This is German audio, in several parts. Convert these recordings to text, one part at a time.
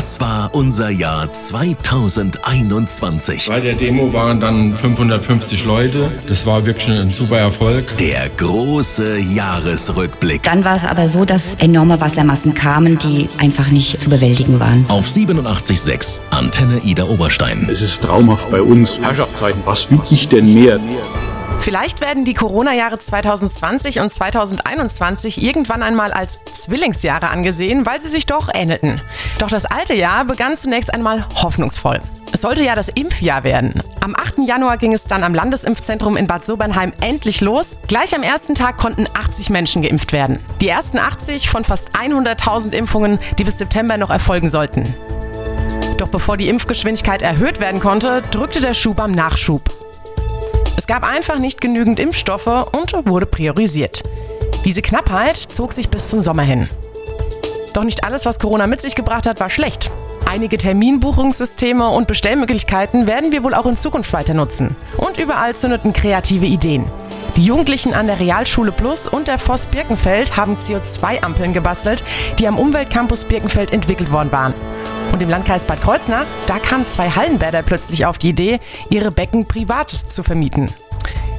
Das war unser Jahr 2021. Bei der Demo waren dann 550 Leute. Das war wirklich ein super Erfolg. Der große Jahresrückblick. Dann war es aber so, dass enorme Wassermassen kamen, die einfach nicht zu bewältigen waren. Auf 87.6 Antenne Ida Oberstein. Es ist traumhaft bei uns. Herrschaftszeiten, was will ich denn mehr? Vielleicht werden die Corona-Jahre 2020 und 2021 irgendwann einmal als Zwillingsjahre angesehen, weil sie sich doch ähnelten. Doch das alte Jahr begann zunächst einmal hoffnungsvoll. Es sollte ja das Impfjahr werden. Am 8. Januar ging es dann am Landesimpfzentrum in Bad Sobernheim endlich los. Gleich am ersten Tag konnten 80 Menschen geimpft werden. Die ersten 80 von fast 100.000 Impfungen, die bis September noch erfolgen sollten. Doch bevor die Impfgeschwindigkeit erhöht werden konnte, drückte der Schuh beim Nachschub. Gab einfach nicht genügend Impfstoffe und wurde priorisiert. Diese Knappheit zog sich bis zum Sommer hin. Doch nicht alles, was Corona mit sich gebracht hat, war schlecht. Einige Terminbuchungssysteme und Bestellmöglichkeiten werden wir wohl auch in Zukunft weiter nutzen. Und überall zündeten kreative Ideen. Die Jugendlichen an der Realschule Plus und der Voss Birkenfeld haben CO2-Ampeln gebastelt, die am Umweltcampus Birkenfeld entwickelt worden waren. Und im Landkreis Bad Kreuznach, da kamen zwei Hallenbäder plötzlich auf die Idee, ihre Becken privat zu vermieten.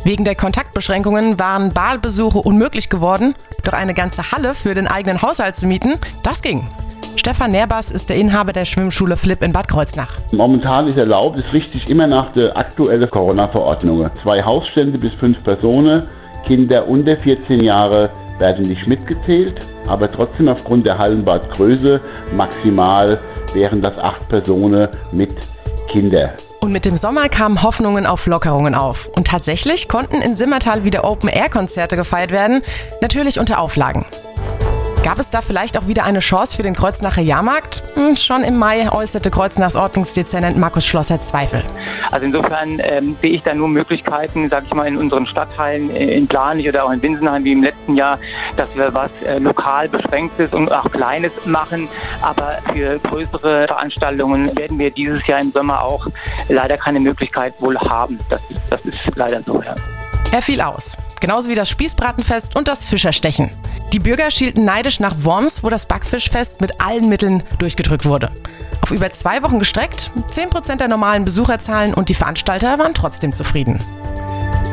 Wegen der Kontaktbeschränkungen waren Badbesuche unmöglich geworden, doch eine ganze Halle für den eigenen Haushalt zu mieten, das ging. Stefan Nerbas ist der Inhaber der Schwimmschule Flip in Bad Kreuznach. Momentan ist erlaubt, es richtet sich immer nach der aktuellen Corona-Verordnung. Zwei Hausstände bis fünf Personen, Kinder unter 14 Jahre werden nicht mitgezählt, aber trotzdem aufgrund der Hallenbadgröße maximal wären das acht Personen mit Kindern. Und mit dem Sommer kamen Hoffnungen auf Lockerungen auf. Und tatsächlich konnten in Simmertal wieder Open-Air-Konzerte gefeiert werden, natürlich unter Auflagen. Gab es da vielleicht auch wieder eine Chance für den Kreuznacher Jahrmarkt? Hm, schon im Mai äußerte Kreuznachs Ordnungsdezernent Markus Schlosser Zweifel. Also insofern ähm, sehe ich da nur Möglichkeiten, sage ich mal, in unseren Stadtteilen, äh, in Planich oder auch in Winsenheim wie im letzten Jahr, dass wir was äh, lokal beschränktes und auch kleines machen. Aber für größere Veranstaltungen werden wir dieses Jahr im Sommer auch leider keine Möglichkeit wohl haben. Das, das ist leider so, ja. Er fiel aus. Genauso wie das Spießbratenfest und das Fischerstechen. Die Bürger schielten neidisch nach Worms, wo das Backfischfest mit allen Mitteln durchgedrückt wurde. Auf über zwei Wochen gestreckt, 10% der normalen Besucherzahlen und die Veranstalter waren trotzdem zufrieden.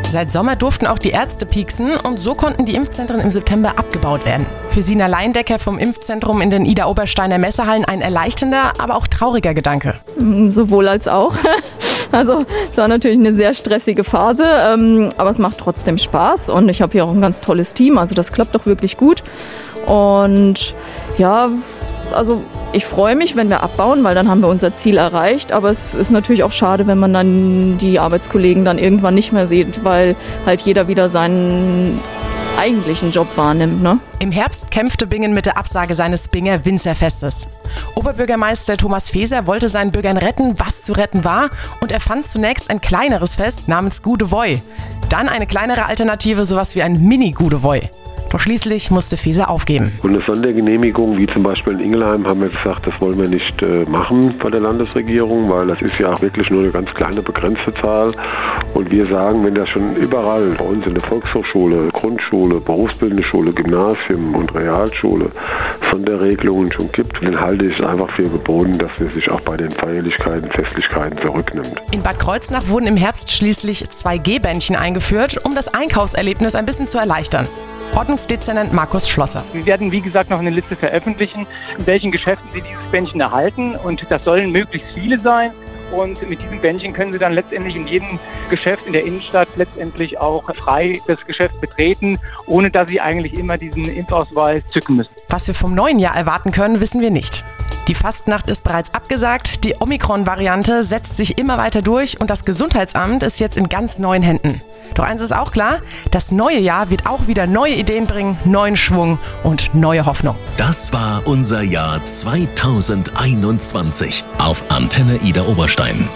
Seit Sommer durften auch die Ärzte pieksen und so konnten die Impfzentren im September abgebaut werden. Für Sina Leindecker vom Impfzentrum in den Ida-Obersteiner Messehallen ein erleichternder, aber auch trauriger Gedanke. Sowohl als auch. Also es war natürlich eine sehr stressige Phase, ähm, aber es macht trotzdem Spaß und ich habe hier auch ein ganz tolles Team, also das klappt doch wirklich gut. Und ja, also ich freue mich, wenn wir abbauen, weil dann haben wir unser Ziel erreicht. Aber es ist natürlich auch schade, wenn man dann die Arbeitskollegen dann irgendwann nicht mehr sieht, weil halt jeder wieder seinen eigentlichen Job wahrnimmt. Ne? Im Herbst kämpfte Bingen mit der Absage seines Binger Winzerfestes. Oberbürgermeister Thomas Feser wollte seinen Bürgern retten, was zu retten war, und er fand zunächst ein kleineres Fest namens Gude Voi. Dann eine kleinere Alternative, sowas wie ein Mini-Gude Voi. Doch schließlich musste Feser aufgeben. Und eine Sondergenehmigung, wie zum Beispiel in Ingelheim, haben wir gesagt, das wollen wir nicht äh, machen bei der Landesregierung, weil das ist ja auch wirklich nur eine ganz kleine begrenzte Zahl. Und wir sagen, wenn das schon überall bei uns in der Volkshochschule, Grundschule, berufsbildende Schule, Gymnasium und Realschule Sonderregelungen schon gibt, dann halte ich es einfach für geboten, dass wir sich auch bei den Feierlichkeiten, Festlichkeiten zurücknimmt. In Bad Kreuznach wurden im Herbst schließlich zwei G-Bändchen eingeführt, um das Einkaufserlebnis ein bisschen zu erleichtern. Ordnungsdezernent Markus Schlosser. Wir werden, wie gesagt, noch eine Liste veröffentlichen, in welchen Geschäften Sie dieses Bändchen erhalten. Und das sollen möglichst viele sein. Und mit diesem Bändchen können Sie dann letztendlich in jedem Geschäft in der Innenstadt letztendlich auch frei das Geschäft betreten, ohne dass Sie eigentlich immer diesen Impfausweis zücken müssen. Was wir vom neuen Jahr erwarten können, wissen wir nicht. Die Fastnacht ist bereits abgesagt, die Omikron-Variante setzt sich immer weiter durch und das Gesundheitsamt ist jetzt in ganz neuen Händen. Doch eins ist auch klar, das neue Jahr wird auch wieder neue Ideen bringen, neuen Schwung und neue Hoffnung. Das war unser Jahr 2021 auf Antenne Ida Oberstein.